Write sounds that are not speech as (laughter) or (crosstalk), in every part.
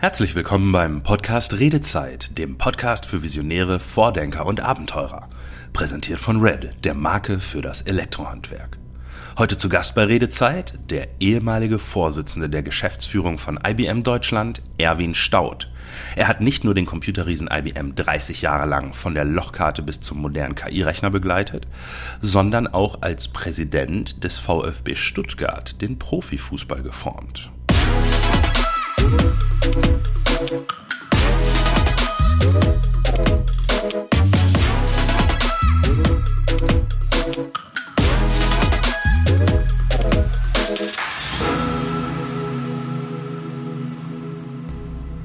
Herzlich willkommen beim Podcast Redezeit, dem Podcast für Visionäre, Vordenker und Abenteurer. Präsentiert von Red, der Marke für das Elektrohandwerk. Heute zu Gast bei Redezeit der ehemalige Vorsitzende der Geschäftsführung von IBM Deutschland, Erwin Staud. Er hat nicht nur den Computerriesen IBM 30 Jahre lang von der Lochkarte bis zum modernen KI-Rechner begleitet, sondern auch als Präsident des VfB Stuttgart den Profifußball geformt.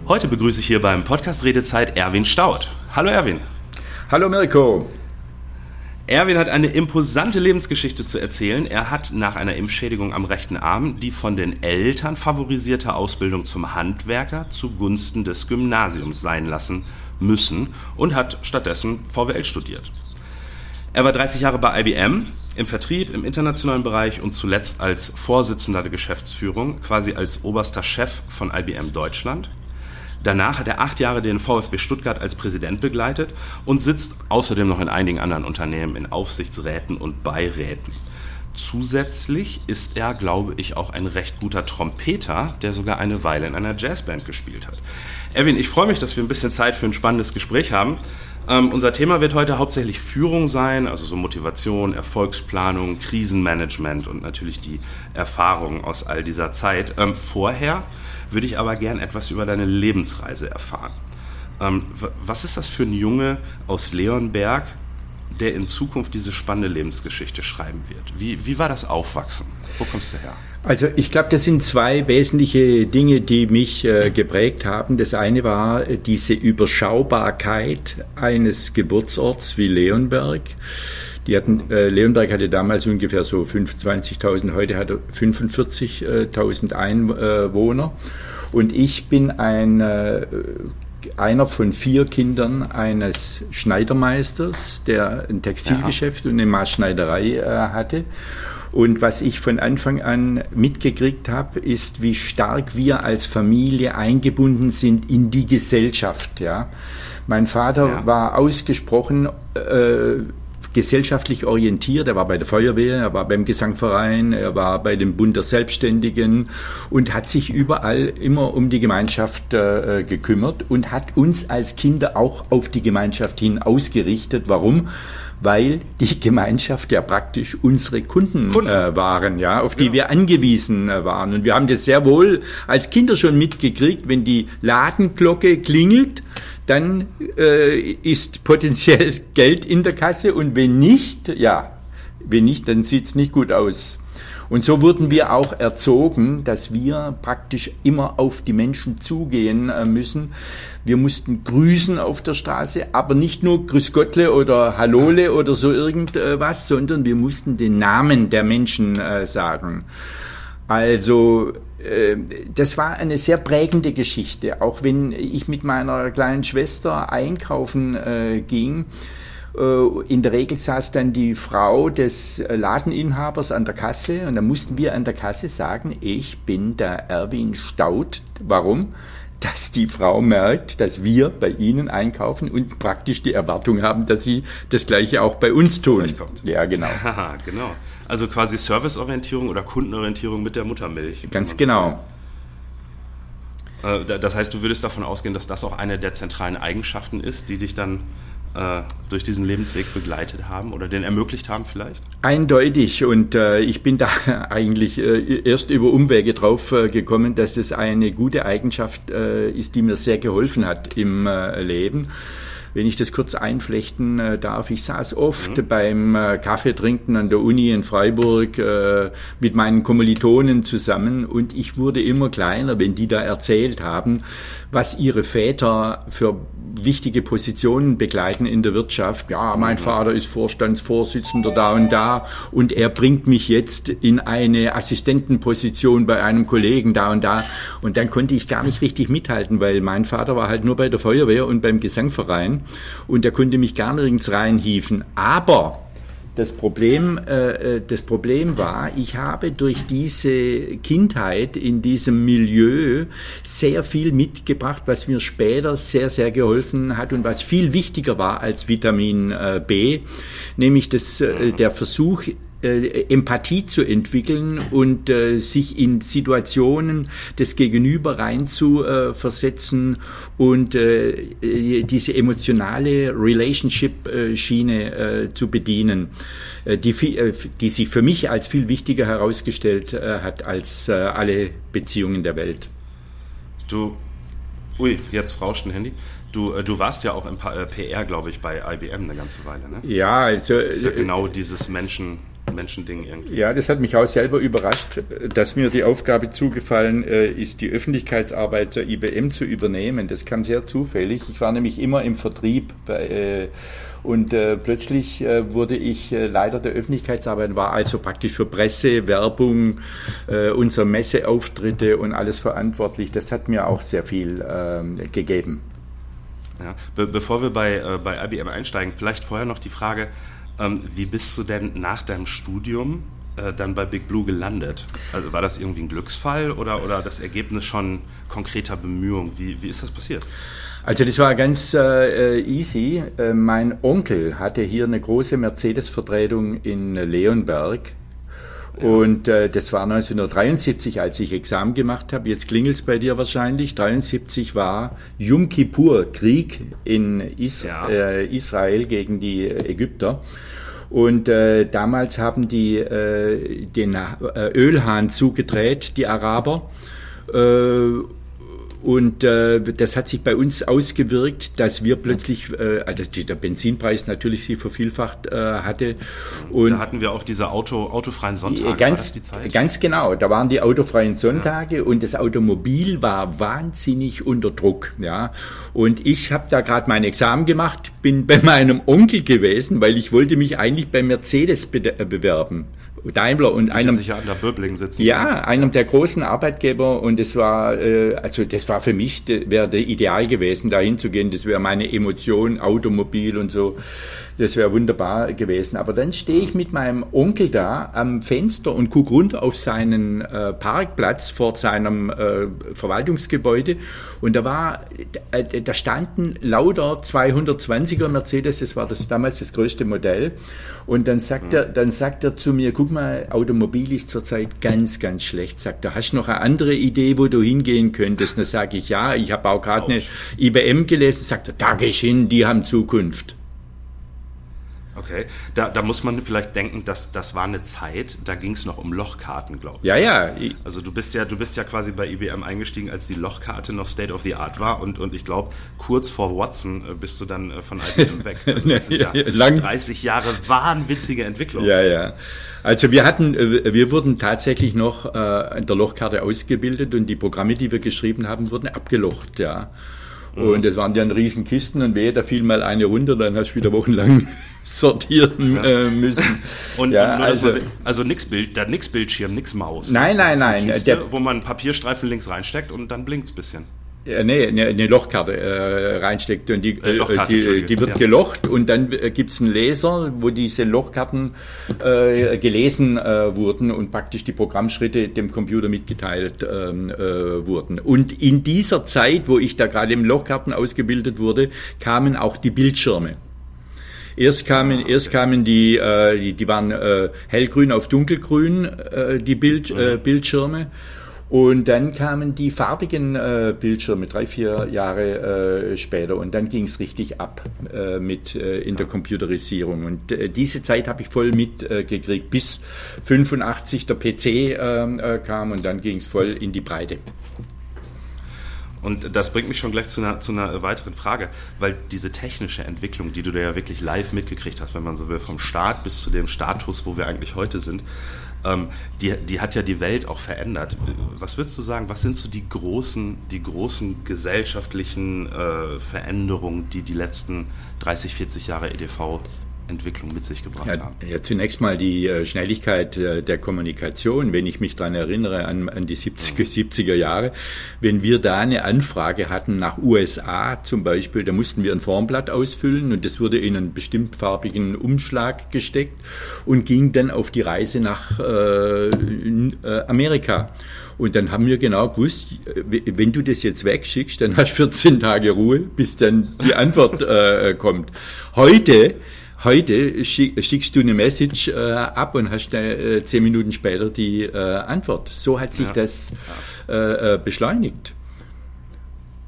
Heute begrüße ich hier beim Podcast Redezeit Erwin Staud. Hallo Erwin. Hallo Mirko. Erwin hat eine imposante Lebensgeschichte zu erzählen. Er hat nach einer Impfschädigung am rechten Arm die von den Eltern favorisierte Ausbildung zum Handwerker zugunsten des Gymnasiums sein lassen müssen und hat stattdessen VWL studiert. Er war 30 Jahre bei IBM im Vertrieb, im internationalen Bereich und zuletzt als Vorsitzender der Geschäftsführung, quasi als oberster Chef von IBM Deutschland. Danach hat er acht Jahre den VfB Stuttgart als Präsident begleitet und sitzt außerdem noch in einigen anderen Unternehmen in Aufsichtsräten und Beiräten. Zusätzlich ist er, glaube ich, auch ein recht guter Trompeter, der sogar eine Weile in einer Jazzband gespielt hat. Erwin, ich freue mich, dass wir ein bisschen Zeit für ein spannendes Gespräch haben. Ähm, unser Thema wird heute hauptsächlich Führung sein, also so Motivation, Erfolgsplanung, Krisenmanagement und natürlich die Erfahrungen aus all dieser Zeit. Ähm, vorher würde ich aber gern etwas über deine Lebensreise erfahren. Ähm, was ist das für ein Junge aus Leonberg, der in Zukunft diese spannende Lebensgeschichte schreiben wird? Wie, wie war das Aufwachsen? Wo kommst du her? Also ich glaube, das sind zwei wesentliche Dinge, die mich äh, geprägt haben. Das eine war äh, diese Überschaubarkeit eines Geburtsorts wie Leonberg. Die hatten, äh, Leonberg hatte damals ungefähr so 25.000, heute hat er 45.000 Einwohner. Und ich bin ein, äh, einer von vier Kindern eines Schneidermeisters, der ein Textilgeschäft ja. und eine Maßschneiderei äh, hatte. Und was ich von Anfang an mitgekriegt habe, ist, wie stark wir als Familie eingebunden sind in die Gesellschaft. Ja. Mein Vater ja. war ausgesprochen äh, gesellschaftlich orientiert. Er war bei der Feuerwehr, er war beim Gesangverein, er war bei dem Bund der Selbstständigen und hat sich überall immer um die Gemeinschaft äh, gekümmert und hat uns als Kinder auch auf die Gemeinschaft hin ausgerichtet. Warum? weil die (laughs) Gemeinschaft ja praktisch unsere Kunden, Kunden. Äh, waren, ja, auf die ja. wir angewiesen äh, waren. Und wir haben das sehr wohl als Kinder schon mitgekriegt, wenn die Ladenglocke klingelt, dann äh, ist potenziell Geld in der Kasse und wenn nicht, ja, wenn nicht, dann sieht's nicht gut aus. Und so wurden wir auch erzogen, dass wir praktisch immer auf die Menschen zugehen äh, müssen. Wir mussten grüßen auf der Straße, aber nicht nur Grüß Gottle oder Hallole oder so irgendwas, sondern wir mussten den Namen der Menschen äh, sagen. Also das war eine sehr prägende Geschichte, auch wenn ich mit meiner kleinen Schwester einkaufen äh, ging. Äh, in der Regel saß dann die Frau des Ladeninhabers an der Kasse und dann mussten wir an der Kasse sagen, ich bin der Erwin Staud. Warum? dass die Frau merkt, dass wir bei ihnen einkaufen und praktisch die Erwartung haben, dass sie das Gleiche auch bei uns tun. Ja, genau. (laughs) genau. Also quasi Serviceorientierung oder Kundenorientierung mit der Muttermilch. Ganz genau. Äh, das heißt, du würdest davon ausgehen, dass das auch eine der zentralen Eigenschaften ist, die dich dann äh, durch diesen Lebensweg begleitet haben oder den ermöglicht haben vielleicht? Eindeutig und äh, ich bin da (laughs) eigentlich äh, erst über Umwege drauf äh, gekommen, dass das eine gute Eigenschaft ist, die mir sehr geholfen hat im Leben. Wenn ich das kurz einflechten äh, darf, ich saß oft mhm. beim äh, Kaffeetrinken an der Uni in Freiburg äh, mit meinen Kommilitonen zusammen und ich wurde immer kleiner, wenn die da erzählt haben, was ihre Väter für wichtige Positionen begleiten in der Wirtschaft. Ja, mein. Vater ist Vorstandsvorsitzender da und da und er bringt mich jetzt in eine Assistentenposition bei einem Kollegen da und da. Und dann konnte ich gar nicht richtig mithalten, weil mein Vater war halt nur bei der Feuerwehr und beim Gesangverein und er konnte mich gar nirgends reinhieven. Aber Das Problem, äh, äh, das Problem war, ich habe durch diese Kindheit in diesem Milieu sehr viel mitgebracht, was mir später sehr, sehr geholfen hat und was viel wichtiger war als Vitamin äh, B, nämlich das, äh, der Versuch, äh, Empathie zu entwickeln und äh, sich in Situationen des Gegenüber rein zu äh, versetzen und äh, äh diese emotionale Relationship-Schiene äh, zu bedienen, die, die sich für mich als viel wichtiger herausgestellt hat als alle Beziehungen der Welt. Du, ui, jetzt rauscht ein Handy. Du, du warst ja auch im PR, glaube ich, bei IBM eine ganze Weile, ne? Ja, also. Das ist ja genau dieses Menschen Menschending irgendwie. Ja, das hat mich auch selber überrascht, dass mir die Aufgabe zugefallen äh, ist, die Öffentlichkeitsarbeit zur IBM zu übernehmen. Das kam sehr zufällig. Ich war nämlich immer im Vertrieb bei, äh, und äh, plötzlich äh, wurde ich äh, Leiter der Öffentlichkeitsarbeit, war also praktisch für Presse, Werbung, äh, unsere Messeauftritte und alles verantwortlich. Das hat mir auch sehr viel ähm, gegeben. Ja. Be bevor wir bei, bei IBM einsteigen, vielleicht vorher noch die Frage, ähm, wie bist du denn nach deinem Studium äh, dann bei Big Blue gelandet? Also war das irgendwie ein Glücksfall oder, oder das Ergebnis schon konkreter Bemühungen? Wie, wie ist das passiert? Also das war ganz äh, easy. Äh, mein Onkel hatte hier eine große Mercedes-Vertretung in Leonberg und äh, das war 1973, als ich Examen gemacht habe. Jetzt klingelt es bei dir wahrscheinlich. 73 war Yom Kippur, Krieg in Is ja. äh, Israel gegen die Ägypter. Und äh, damals haben die äh, den äh, Ölhahn zugedreht, die Araber. Äh, und äh, das hat sich bei uns ausgewirkt, dass wir plötzlich, äh, also der Benzinpreis natürlich sich vervielfacht äh, hatte. Und da hatten wir auch diese Auto, autofreien Sonntage. Ganz, ganz genau, da waren die autofreien Sonntage ja. und das Automobil war wahnsinnig unter Druck. Ja. Und ich habe da gerade mein Examen gemacht, bin bei (laughs) meinem Onkel gewesen, weil ich wollte mich eigentlich bei Mercedes be bewerben. Daimler und einem sicher an der Böbling sitzen. Ja, einem der großen Arbeitgeber und es war äh, also das war für mich wäre ideal gewesen, da hinzugehen. Das wäre meine Emotion, Automobil und so. Das wäre wunderbar gewesen. Aber dann stehe ich mit meinem Onkel da am Fenster und gucke runter auf seinen äh, Parkplatz vor seinem äh, Verwaltungsgebäude. Und da war, äh, da standen lauter 220er Mercedes, das war das damals das größte Modell. Und dann sagt mhm. er, dann sagt er zu mir, guck mal, Automobil ist zurzeit ganz, ganz schlecht. Sagt er, hast du noch eine andere Idee, wo du hingehen könntest? Dann sage ich, ja, ich habe auch gerade eine IBM gelesen. Sagt er, da geh ich hin, die haben Zukunft. Okay, da, da muss man vielleicht denken, dass das war eine Zeit, da ging es noch um Lochkarten, glaube ich. Ja, ja. Also du bist ja, du bist ja quasi bei IBM eingestiegen, als die Lochkarte noch State of the Art war und, und ich glaube, kurz vor Watson äh, bist du dann äh, von IBM (laughs) weg. Also das sind ja (laughs) Lang 30 Jahre wahnwitzige Entwicklung. Ja, ja. Also wir hatten, äh, wir wurden tatsächlich noch an der Lochkarte ausgebildet und die Programme, die wir geschrieben haben, wurden abgelocht, ja. Und das waren dann riesen Kisten und wehe, da fiel mal eine runter, dann hast du wieder wochenlang (laughs) sortieren äh, müssen. Und, ja, und also, also nix Bild, da nix Bildschirm, nix Maus. Nein, nein, nein. Kiste, der, wo man Papierstreifen links reinsteckt und dann blinkt's bisschen. Ja, nee, eine, eine Lochkarte äh, reinsteckt und die, äh, die, die, wird ja. gelocht und dann äh, gibt's einen Laser, wo diese Lochkarten äh, gelesen äh, wurden und praktisch die Programmschritte dem Computer mitgeteilt ähm, äh, wurden. Und in dieser Zeit, wo ich da gerade im Lochkarten ausgebildet wurde, kamen auch die Bildschirme. Erst kamen, ah, erst kamen die, äh, die, die waren äh, hellgrün auf dunkelgrün, äh, die Bild, äh, mhm. Bildschirme. Und dann kamen die farbigen äh, Bildschirme drei, vier Jahre äh, später und dann ging es richtig ab äh, mit äh, in der Computerisierung. Und äh, diese Zeit habe ich voll mitgekriegt, äh, bis 85 der PC ähm, äh, kam und dann ging es voll in die Breite. Und das bringt mich schon gleich zu einer, zu einer weiteren Frage, weil diese technische Entwicklung, die du da ja wirklich live mitgekriegt hast, wenn man so will, vom Start bis zu dem Status, wo wir eigentlich heute sind, ähm, die, die hat ja die Welt auch verändert. Was würdest du sagen, was sind so die großen, die großen gesellschaftlichen äh, Veränderungen, die die letzten 30, 40 Jahre EDV Entwicklung mit sich gebracht ja, haben? Ja, zunächst mal die äh, Schnelligkeit äh, der Kommunikation. Wenn ich mich daran erinnere, an, an die 70er, 70er Jahre, wenn wir da eine Anfrage hatten nach USA zum Beispiel, da mussten wir ein Formblatt ausfüllen und das wurde in einen bestimmt farbigen Umschlag gesteckt und ging dann auf die Reise nach äh, Amerika. Und dann haben wir genau gewusst, wenn du das jetzt wegschickst, dann hast du 14 Tage Ruhe, bis dann die Antwort äh, kommt. Heute Heute schickst du eine Message äh, ab und hast äh, zehn Minuten später die äh, Antwort. So hat sich ja. das äh, äh, beschleunigt.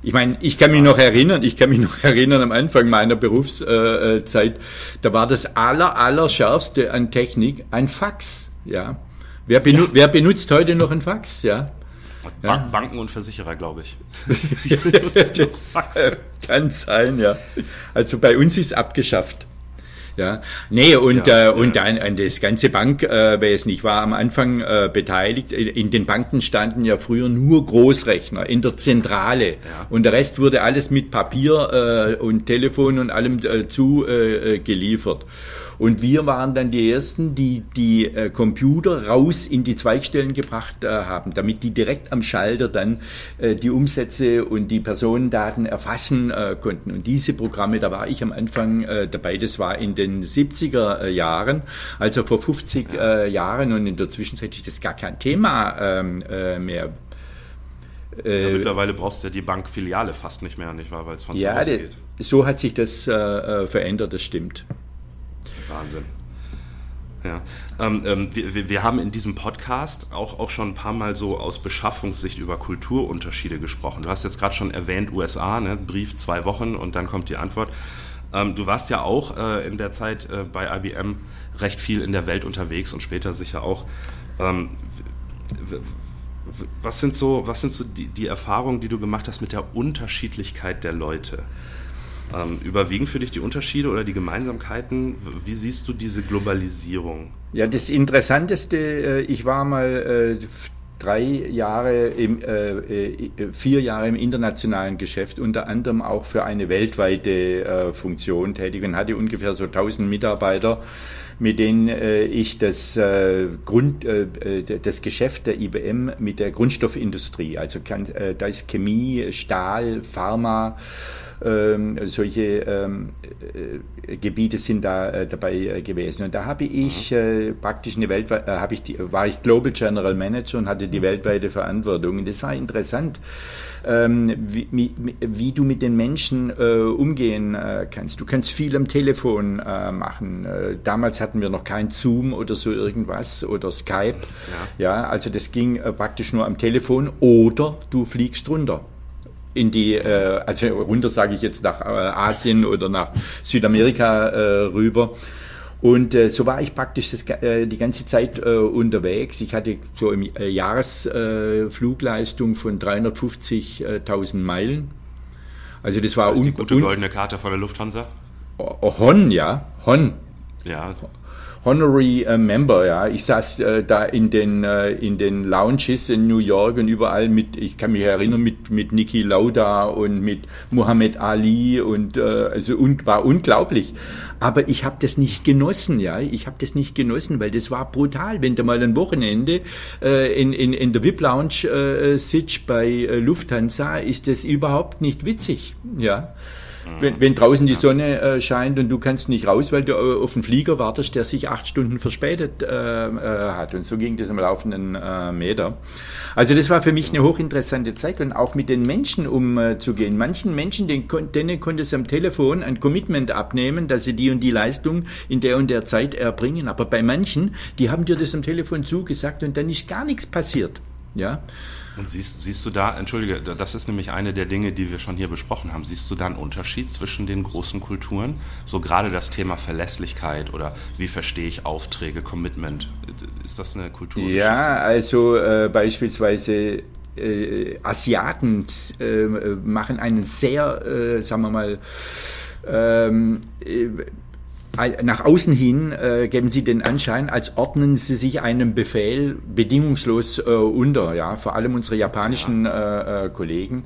Ich meine, ich kann mich noch erinnern, ich kann mich noch (laughs) erinnern am Anfang meiner Berufszeit, da war das aller, aller schärfste an Technik ein Fax, ja. Wer, benu ja. wer benutzt heute noch ein Fax, ja? Bank, ja. Banken und Versicherer, glaube ich. (laughs) Fax. Kann sein, ja. Also bei uns ist abgeschafft. Ja, nee, und, ja, äh, und ja. dann an das ganze Bankwesen. Ich war am Anfang äh, beteiligt. In den Banken standen ja früher nur Großrechner in der Zentrale. Ja. Und der Rest wurde alles mit Papier äh, und Telefon und allem äh, zugeliefert. Äh, und wir waren dann die Ersten, die die äh, Computer raus in die Zweigstellen gebracht äh, haben, damit die direkt am Schalter dann äh, die Umsätze und die Personendaten erfassen äh, konnten. Und diese Programme, da war ich am Anfang äh, dabei, das war in den 70er äh, Jahren, also vor 50 äh, Jahren und in der Zwischenzeit ist das gar kein Thema ähm, äh, mehr. Ja, mittlerweile brauchst du ja die Bankfiliale fast nicht mehr, nicht wahr, weil es von ja, zu Hause geht. So hat sich das äh, verändert, das stimmt. Wahnsinn. Ja. Ähm, ähm, wir, wir, haben in diesem Podcast auch, auch schon ein paar Mal so aus Beschaffungssicht über Kulturunterschiede gesprochen. Du hast jetzt gerade schon erwähnt, USA, ne? Brief zwei Wochen und dann kommt die Antwort. Ähm, du warst ja auch äh, in der Zeit äh, bei IBM recht viel in der Welt unterwegs und später sicher auch. Ähm, was sind so, was sind so die, die Erfahrungen, die du gemacht hast mit der Unterschiedlichkeit der Leute? Ähm, überwiegen für dich die Unterschiede oder die Gemeinsamkeiten? Wie siehst du diese Globalisierung? Ja, das Interessanteste, äh, ich war mal äh, drei Jahre, im, äh, äh, vier Jahre im internationalen Geschäft, unter anderem auch für eine weltweite äh, Funktion tätig und hatte ungefähr so 1000 Mitarbeiter, mit denen äh, ich das, äh, Grund, äh, das Geschäft der IBM mit der Grundstoffindustrie, also kann, da ist Chemie, Stahl, Pharma, ähm, solche ähm, äh, Gebiete sind da äh, dabei äh, gewesen. Und da habe ich äh, praktisch eine Welt, äh, habe ich die, war ich Global General Manager und hatte die weltweite Verantwortung. Und das war interessant. Ähm, wie, wie, wie, du mit den Menschen äh, umgehen kannst. Du kannst viel am Telefon machen. Damals hatten wir noch kein Zoom oder so irgendwas oder Skype. Ja, ja also das ging praktisch nur am Telefon oder du fliegst runter in die, äh, also runter sage ich jetzt nach äh, Asien oder nach Südamerika äh, rüber. Und äh, so war ich praktisch das, äh, die ganze Zeit äh, unterwegs. Ich hatte so im äh, Jahresflugleistung von 350.000 Meilen. Also das, das war heißt die gute goldene Karte von der Lufthansa. Hon, ja, Hon. Ja. Honorary äh, Member, ja. Ich saß äh, da in den, äh, in den Lounges in New York und überall mit, ich kann mich erinnern, mit, mit Niki Lauda und mit Muhammad Ali und äh, also und war unglaublich. Aber ich habe das nicht genossen, ja. Ich habe das nicht genossen, weil das war brutal. Wenn du mal ein Wochenende äh, in, in, in der VIP-Lounge äh, sitzt bei äh, Lufthansa, ist das überhaupt nicht witzig, ja. Wenn, wenn draußen die Sonne äh, scheint und du kannst nicht raus, weil du äh, auf den Flieger wartest, der sich acht Stunden verspätet äh, äh, hat. Und so ging das am laufenden äh, Meter. Also das war für mich eine hochinteressante Zeit und auch mit den Menschen umzugehen. Manchen Menschen, denen, denen konnte es am Telefon ein Commitment abnehmen, dass sie die und die Leistung in der und der Zeit erbringen. Aber bei manchen, die haben dir das am Telefon zugesagt und dann ist gar nichts passiert. Ja. Und siehst, siehst du da, entschuldige, das ist nämlich eine der Dinge, die wir schon hier besprochen haben. Siehst du da einen Unterschied zwischen den großen Kulturen? So gerade das Thema Verlässlichkeit oder wie verstehe ich Aufträge, Commitment. Ist das eine Kultur? Ja, also äh, beispielsweise äh, Asiaten äh, machen einen sehr, äh, sagen wir mal, ähm, äh, nach außen hin äh, geben sie den Anschein, als ordnen sie sich einem Befehl bedingungslos äh, unter, ja, vor allem unsere japanischen äh, äh Kollegen.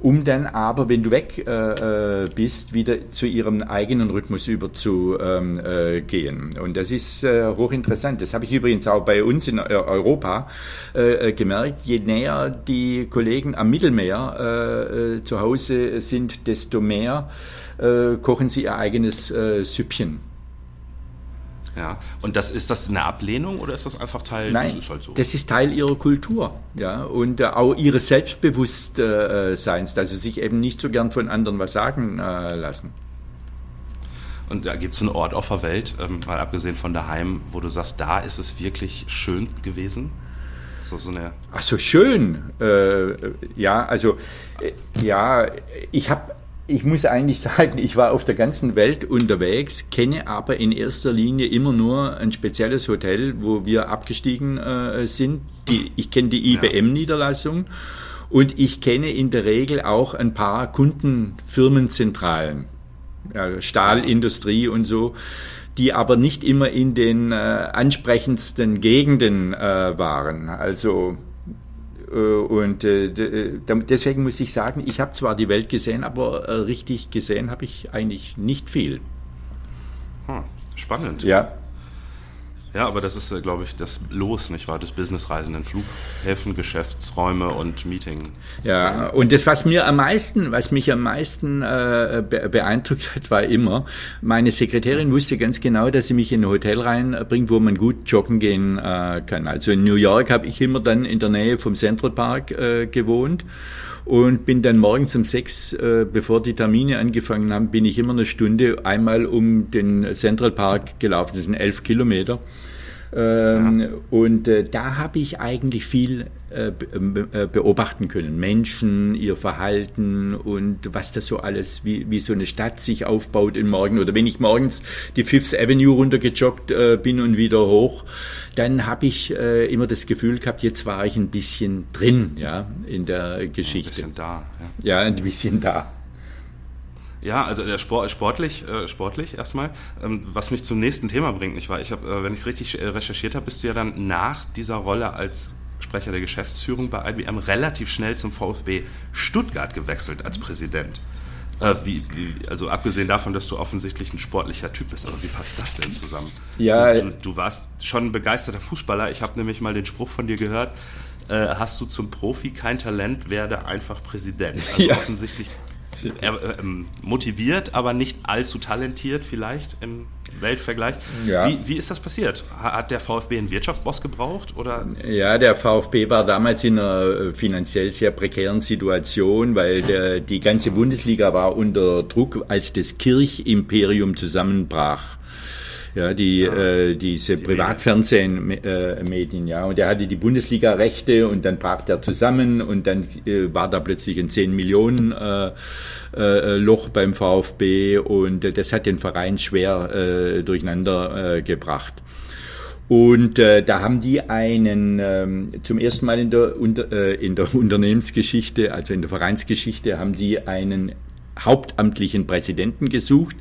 um dann aber, wenn du weg äh, äh bist, wieder zu ihrem eigenen Rhythmus überzugehen. Ähm, äh, Und das ist hochinteressant. Das habe ich übrigens auch bei uns in Europa gemerkt. Je näher die Kollegen am Mittelmeer zu Hause sind, desto mehr kochen sie ihr eigenes Süppchen. Ja. Und das ist das eine Ablehnung oder ist das einfach Teil? Nein, das ist halt so. Das ist Teil ihrer Kultur, ja, und äh, auch ihres Selbstbewusstseins, dass sie sich eben nicht so gern von anderen was sagen äh, lassen. Und da gibt es einen Ort auf der Welt, ähm, mal abgesehen von daheim, wo du sagst, da ist es wirklich schön gewesen? So, so eine Ach so, schön. Äh, ja, also, äh, ja, ich habe ich muss eigentlich (laughs) sagen, ich war auf der ganzen Welt unterwegs, kenne aber in erster Linie immer nur ein spezielles Hotel, wo wir abgestiegen äh, sind. Die, ich kenne die IBM-Niederlassung und ich kenne in der Regel auch ein paar Kundenfirmenzentralen, ja, Stahlindustrie und so, die aber nicht immer in den äh, ansprechendsten Gegenden äh, waren. Also und äh, äh, deswegen muss ich sagen, ich habe zwar die Welt gesehen, aber richtig gesehen habe ich eigentlich nicht viel. Hm, spannend. Ja. Ja, aber das ist, glaube ich, das Los, nicht wahr, des Businessreisenden. Flughäfen, Geschäftsräume und Meeting. Ja, und das, was mir am meisten, was mich am meisten äh, beeindruckt hat, war immer, meine Sekretärin wusste ganz genau, dass sie mich in ein Hotel reinbringt, wo man gut joggen gehen äh, kann. Also in New York habe ich immer dann in der Nähe vom Central Park äh, gewohnt und bin dann morgens um sechs, äh, bevor die Termine angefangen haben, bin ich immer eine Stunde einmal um den Central Park gelaufen. Das sind elf Kilometer. Ähm, ja. Und äh, da habe ich eigentlich viel äh, beobachten können. Menschen, ihr Verhalten und was das so alles, wie, wie so eine Stadt sich aufbaut im Morgen. Oder wenn ich morgens die Fifth Avenue runtergejoggt äh, bin und wieder hoch, dann habe ich äh, immer das Gefühl gehabt, jetzt war ich ein bisschen drin, ja, in der Geschichte. Ein bisschen da. Ja, ja ein bisschen da. Ja, also der Sport, sportlich, äh, sportlich erstmal. Ähm, was mich zum nächsten Thema bringt, nicht wahr? Ich habe, äh, wenn ich es richtig äh, recherchiert habe, bist du ja dann nach dieser Rolle als Sprecher der Geschäftsführung bei IBM relativ schnell zum VfB Stuttgart gewechselt als Präsident. Äh, wie, wie, also abgesehen davon, dass du offensichtlich ein sportlicher Typ bist, aber wie passt das denn zusammen? Ja, du, du, du warst schon ein begeisterter Fußballer. Ich habe nämlich mal den Spruch von dir gehört. Äh, hast du zum Profi kein Talent, werde einfach Präsident. Also (laughs) ja. offensichtlich äh, motiviert, aber nicht allzu talentiert vielleicht im Weltvergleich. Ja. Wie, wie ist das passiert? Hat der VfB einen Wirtschaftsboss gebraucht? Oder? Ja, der VfB war damals in einer äh, finanziell sehr prekären Situation, weil der, die ganze Bundesliga war unter Druck, als das Kirchimperium zusammenbrach ja, die, ja, äh, diese die Privatfernsehmedien, äh, ja. Und er hatte die Bundesliga-Rechte und dann brach der zusammen und dann äh, war da plötzlich ein 10 Millionen äh, äh, Loch beim VfB und äh, das hat den Verein schwer äh, durcheinander äh, gebracht. Und äh, da haben die einen ähm, zum ersten Mal in der, unter, äh, in der (laughs) Unternehmensgeschichte, also in der Vereinsgeschichte, haben sie einen hauptamtlichen Präsidenten gesucht,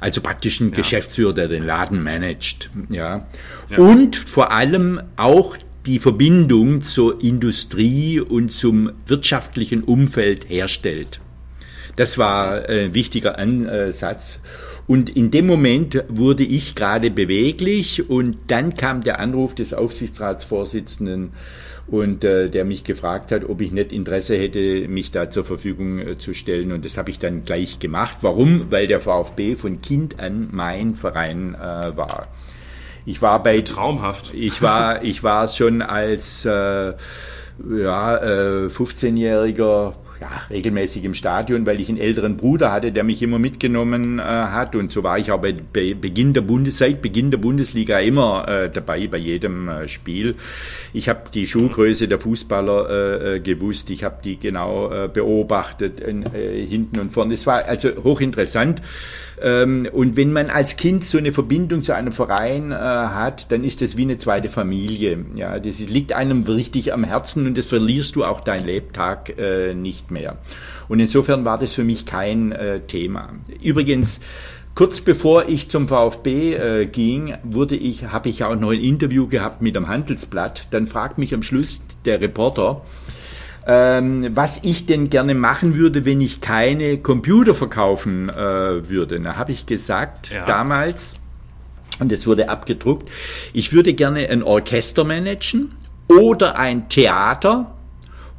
also praktisch einen ja. Geschäftsführer, der den Laden managt. Ja. ja. Und vor allem auch die Verbindung zur Industrie und zum wirtschaftlichen Umfeld herstellt. Das war ein wichtiger Ansatz. Und in dem Moment wurde ich gerade beweglich und dann kam der Anruf des Aufsichtsratsvorsitzenden und äh, der mich gefragt hat, ob ich nicht Interesse hätte, mich da zur Verfügung äh, zu stellen. Und das habe ich dann gleich gemacht. Warum? Weil der VfB von Kind an mein Verein äh, war. Ich war bei traumhaft. Ich war ich war schon als äh, ja, äh, 15-jähriger ja, regelmäßig im Stadion, weil ich einen älteren Bruder hatte, der mich immer mitgenommen äh, hat. Und so war ich auch bei, bei Beginn der Bundes seit Beginn der Bundesliga immer äh, dabei bei jedem äh, Spiel. Ich habe die Schuhgröße der Fußballer äh, äh, gewusst, ich habe die genau äh, beobachtet, hinten und vorne. Es war also hochinteressant. Ähm, und wenn man als Kind so eine Verbindung zu einem Verein äh, hat, dann ist das wie eine zweite Familie. Ja, das liegt einem richtig am Herzen und das verlierst du auch dein Lebtag äh, nicht mehr. Und insofern war das für mich kein äh, Thema. Übrigens, Kurz bevor ich zum VfB äh, ging, wurde ich, habe ich auch noch ein Interview gehabt mit dem Handelsblatt. Dann fragt mich am Schluss der Reporter, ähm, was ich denn gerne machen würde, wenn ich keine Computer verkaufen äh, würde. Da habe ich gesagt ja. damals, und es wurde abgedruckt, ich würde gerne ein Orchester managen oder ein Theater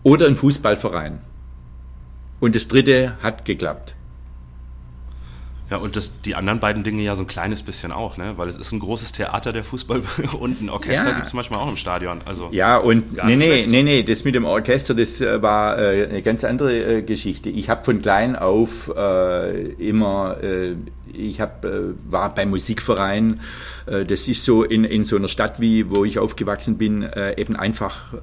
oder ein Fußballverein. Und das dritte hat geklappt. Ja, und das, die anderen beiden Dinge ja so ein kleines bisschen auch, ne? Weil es ist ein großes Theater, der Fußball (laughs) und ein Orchester ja. gibt es manchmal auch im Stadion. Also ja, und nee, nee, nee, nee, das mit dem Orchester, das äh, war äh, eine ganz andere äh, Geschichte. Ich habe von klein auf äh, immer äh, ich hab, äh, war beim Musikverein. Äh, das ist so in, in so einer Stadt, wie wo ich aufgewachsen bin, eben einfach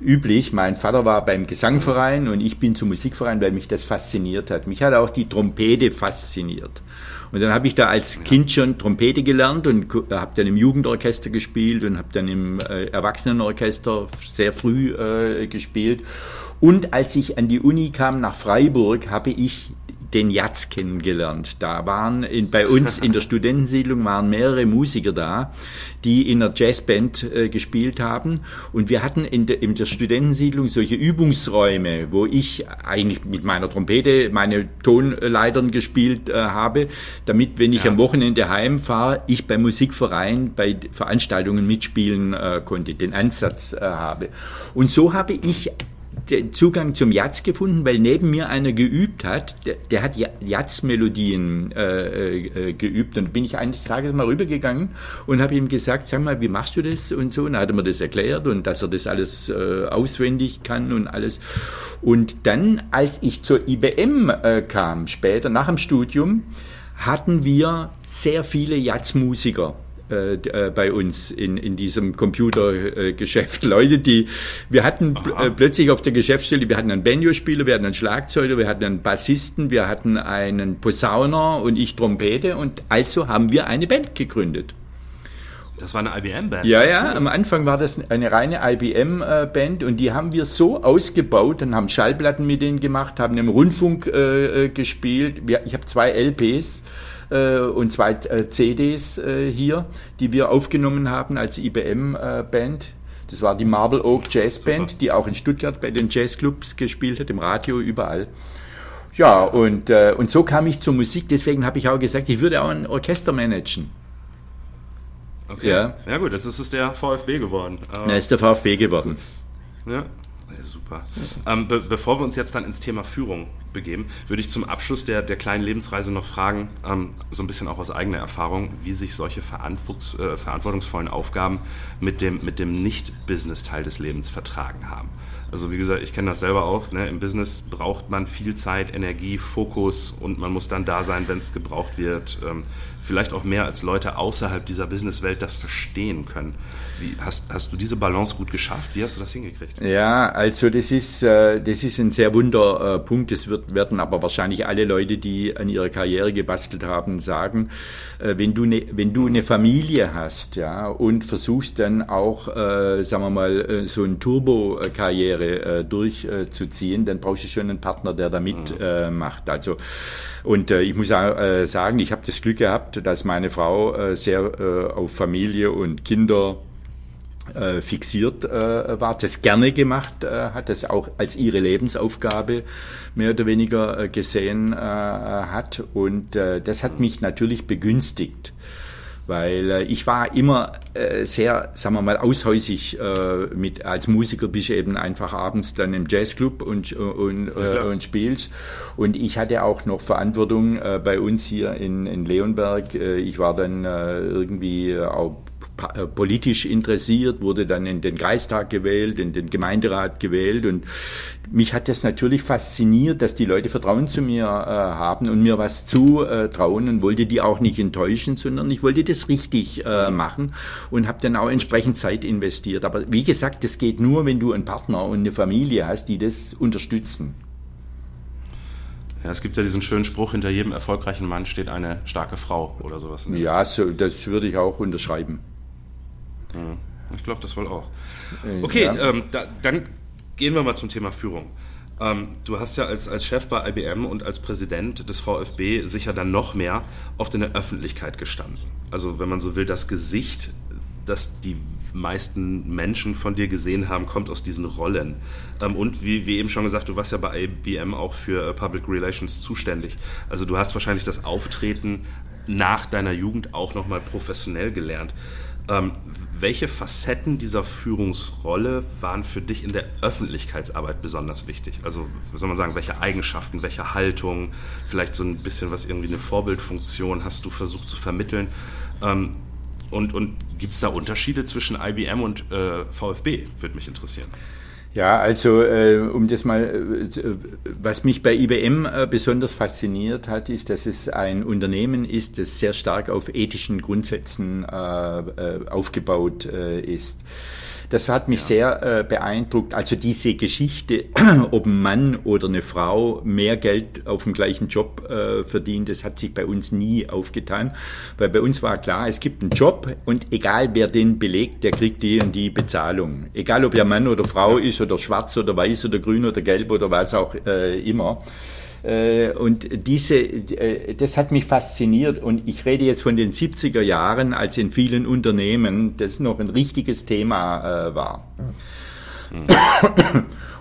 üblich. Mein Vater war beim Gesangverein und ich bin zum Musikverein, weil mich das fasziniert hat. Mich hat auch die Trompete fasziniert. Und dann habe ich da als Kind schon Trompete gelernt und habe dann im Jugendorchester gespielt und habe dann im äh, Erwachsenenorchester sehr früh äh, gespielt. Und als ich an die Uni kam nach Freiburg, habe ich den Jatz kennengelernt. Da waren in, bei uns in der (laughs) Studentensiedlung waren mehrere Musiker da, die in einer Jazzband äh, gespielt haben. Und wir hatten in, de, in der Studentensiedlung solche Übungsräume, wo ich eigentlich mit meiner Trompete meine Tonleitern gespielt äh, habe, damit, wenn ich ja. am Wochenende heimfahre, ich beim Musikverein bei Veranstaltungen mitspielen äh, konnte, den Ansatz äh, habe. Und so habe ich Zugang zum Jazz gefunden, weil neben mir einer geübt hat, der, der hat Jazz-Melodien äh, äh, geübt. Und bin ich eines Tages mal rübergegangen und habe ihm gesagt, sag mal, wie machst du das und so. Und dann hat er mir das erklärt und dass er das alles äh, auswendig kann und alles. Und dann, als ich zur IBM äh, kam, später nach dem Studium, hatten wir sehr viele Jazzmusiker äh, äh, bei uns in, in diesem Computergeschäft. (laughs) Leute, die, wir hatten äh, plötzlich auf der Geschäftsstelle, wir hatten einen Banjo-Spieler, wir hatten einen Schlagzeuger, wir hatten einen Bassisten, wir hatten einen Posauner und ich Trompete und also haben wir eine Band gegründet. Das war eine IBM-Band. Ja, ja, am Anfang war das eine reine IBM-Band und die haben wir so ausgebaut und haben Schallplatten mit denen gemacht, haben im Rundfunk äh, gespielt. Ich habe zwei LPs äh, und zwei äh, CDs äh, hier, die wir aufgenommen haben als IBM-Band. Das war die Marble Oak Jazz Band, Super. die auch in Stuttgart bei den Jazzclubs gespielt hat, im Radio, überall. Ja, und, äh, und so kam ich zur Musik, deswegen habe ich auch gesagt, ich würde auch ein Orchester managen. Okay. Ja, ja gut, das ist der VfB geworden. Er ist der VfB geworden. Ja, super. Ähm, be bevor wir uns jetzt dann ins Thema Führung begeben, würde ich zum Abschluss der, der kleinen Lebensreise noch fragen, ähm, so ein bisschen auch aus eigener Erfahrung, wie sich solche verantwortungs äh, verantwortungsvollen Aufgaben mit dem, mit dem Nicht-Business-Teil des Lebens vertragen haben. Also wie gesagt, ich kenne das selber auch. Ne? Im Business braucht man viel Zeit, Energie, Fokus und man muss dann da sein, wenn es gebraucht wird. Ähm, vielleicht auch mehr als Leute außerhalb dieser Businesswelt das verstehen können. Wie, hast, hast du diese Balance gut geschafft? Wie hast du das hingekriegt? Ja, also das ist, äh, das ist ein sehr wunder Punkt. Das wird, werden aber wahrscheinlich alle Leute, die an ihrer Karriere gebastelt haben, sagen. Äh, wenn, du ne, wenn du eine Familie hast ja, und versuchst dann auch, äh, sagen wir mal, so eine Turbo-Karriere durchzuziehen, dann brauchst du schon einen Partner, der da mitmacht. Mhm. also und ich muss sagen, ich habe das Glück gehabt, dass meine Frau äh, sehr äh, auf Familie und Kinder äh, fixiert war, das gerne gemacht hat, das auch als ihre Lebensaufgabe mehr oder weniger gesehen hat. Und das hat mich natürlich begünstigt weil äh, ich war immer äh, sehr, sagen wir mal, aushäusig äh, mit als Musiker bist du eben einfach abends dann im Jazzclub und und, ja, und spielst und ich hatte auch noch Verantwortung bei uns hier in, in Leonberg. ich war dann irgendwie auch äh, politisch interessiert, wurde dann in den Kreistag gewählt, in den Gemeinderat gewählt und mich hat das natürlich fasziniert, dass die Leute Vertrauen zu mir äh, haben und mir was zutrauen und wollte die auch nicht enttäuschen, sondern ich wollte das richtig äh, machen und habe dann auch entsprechend Zeit investiert. Aber wie gesagt, das geht nur, wenn du einen Partner und eine Familie hast, die das unterstützen. Ja, es gibt ja diesen schönen Spruch, hinter jedem erfolgreichen Mann steht eine starke Frau oder sowas. Ja, so, das würde ich auch unterschreiben. Ich glaube, das wohl auch. Äh, okay, ja. ähm, da, dann gehen wir mal zum Thema Führung. Ähm, du hast ja als, als Chef bei IBM und als Präsident des VfB sicher dann noch mehr oft in der Öffentlichkeit gestanden. Also wenn man so will, das Gesicht, das die meisten Menschen von dir gesehen haben, kommt aus diesen Rollen. Ähm, und wie, wie eben schon gesagt, du warst ja bei IBM auch für äh, Public Relations zuständig. Also du hast wahrscheinlich das Auftreten nach deiner Jugend auch nochmal professionell gelernt. Ähm, welche Facetten dieser Führungsrolle waren für dich in der Öffentlichkeitsarbeit besonders wichtig? Also, was soll man sagen, welche Eigenschaften, welche Haltung, vielleicht so ein bisschen was irgendwie eine Vorbildfunktion hast du versucht zu vermitteln? Ähm, und und gibt es da Unterschiede zwischen IBM und äh, VfB? Würde mich interessieren. Ja, also äh, um das mal, äh, was mich bei IBM äh, besonders fasziniert hat, ist, dass es ein Unternehmen ist, das sehr stark auf ethischen Grundsätzen äh, äh aufgebaut äh, ist. Das hat mich ja. sehr äh, beeindruckt. Also diese Geschichte, (clears throat) ob ein Mann oder eine Frau mehr Geld auf dem gleichen Job äh, verdient, das hat sich bei uns nie aufgetan. Weil bei uns war klar, es gibt einen Job und egal wer den belegt, der kriegt die und die Bezahlung. Egal ob er Mann oder Frau ist oder schwarz oder weiß oder grün oder gelb oder was auch äh, immer. Äh, und diese, äh, das hat mich fasziniert und ich rede jetzt von den 70er Jahren, als in vielen Unternehmen das noch ein richtiges Thema äh, war. Mhm.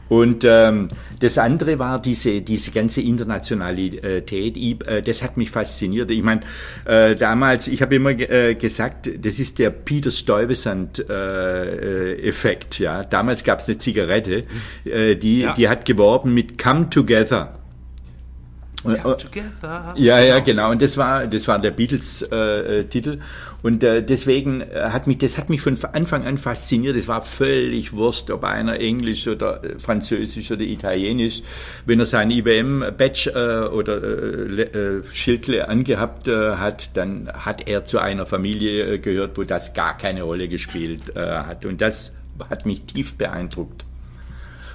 Und ähm, das andere war diese, diese ganze Internationalität, äh, das hat mich fasziniert. Ich meine, äh, damals, ich habe immer äh, gesagt, das ist der Peter Stuyvesant-Effekt. Ja, Damals gab es eine Zigarette, äh, die, ja. die hat geworben mit Come Together. Together. Ja, ja, genau. Und das war, das war der Beatles-Titel. Äh, und äh, deswegen hat mich, das hat mich von Anfang an fasziniert. Es war völlig Wurst, ob einer Englisch oder äh, Französisch oder Italienisch. Wenn er sein IBM-Badge äh, oder äh, äh, Schildle angehabt äh, hat, dann hat er zu einer Familie äh, gehört, wo das gar keine Rolle gespielt äh, hat. Und das hat mich tief beeindruckt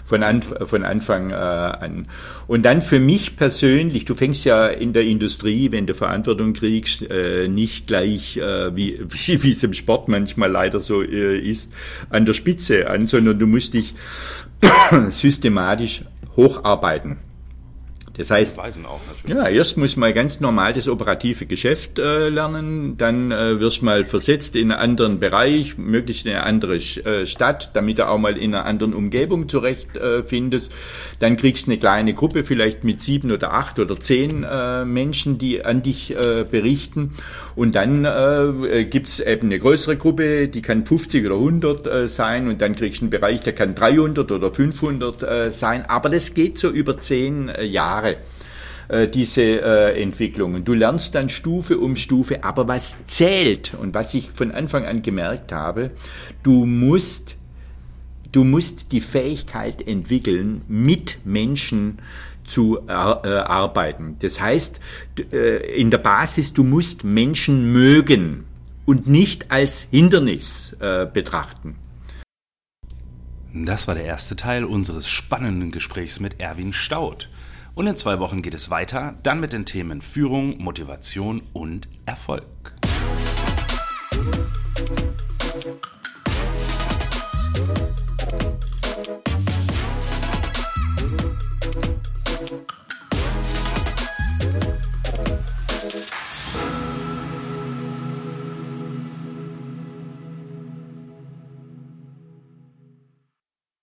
von, Anf von Anfang äh, an. Und dann für mich persönlich, du fängst ja in der Industrie, wenn du Verantwortung kriegst, äh, nicht gleich, äh, wie, (laughs) wie, wie es im Sport manchmal leider so äh, ist, an der Spitze an, sondern du musst dich (coughs) systematisch hocharbeiten. Das heißt, ja, erst muss man ganz normal das operative Geschäft äh, lernen, dann äh, wirst du mal versetzt in einen anderen Bereich, möglichst in eine andere äh, Stadt, damit du auch mal in einer anderen Umgebung zurechtfindest. Äh, dann kriegst du eine kleine Gruppe, vielleicht mit sieben oder acht oder zehn äh, Menschen, die an dich äh, berichten. Und dann äh, gibt's eben eine größere Gruppe, die kann 50 oder 100 äh, sein und dann kriegst du einen Bereich, der kann 300 oder 500 äh, sein. Aber das geht so über zehn äh, Jahre äh, diese äh, Entwicklungen. Du lernst dann Stufe um Stufe, aber was zählt und was ich von Anfang an gemerkt habe, du musst, du musst die Fähigkeit entwickeln, mit Menschen zu äh, arbeiten. Das heißt, äh, in der Basis, du musst Menschen mögen und nicht als Hindernis äh, betrachten. Das war der erste Teil unseres spannenden Gesprächs mit Erwin Staud. Und in zwei Wochen geht es weiter, dann mit den Themen Führung, Motivation und Erfolg.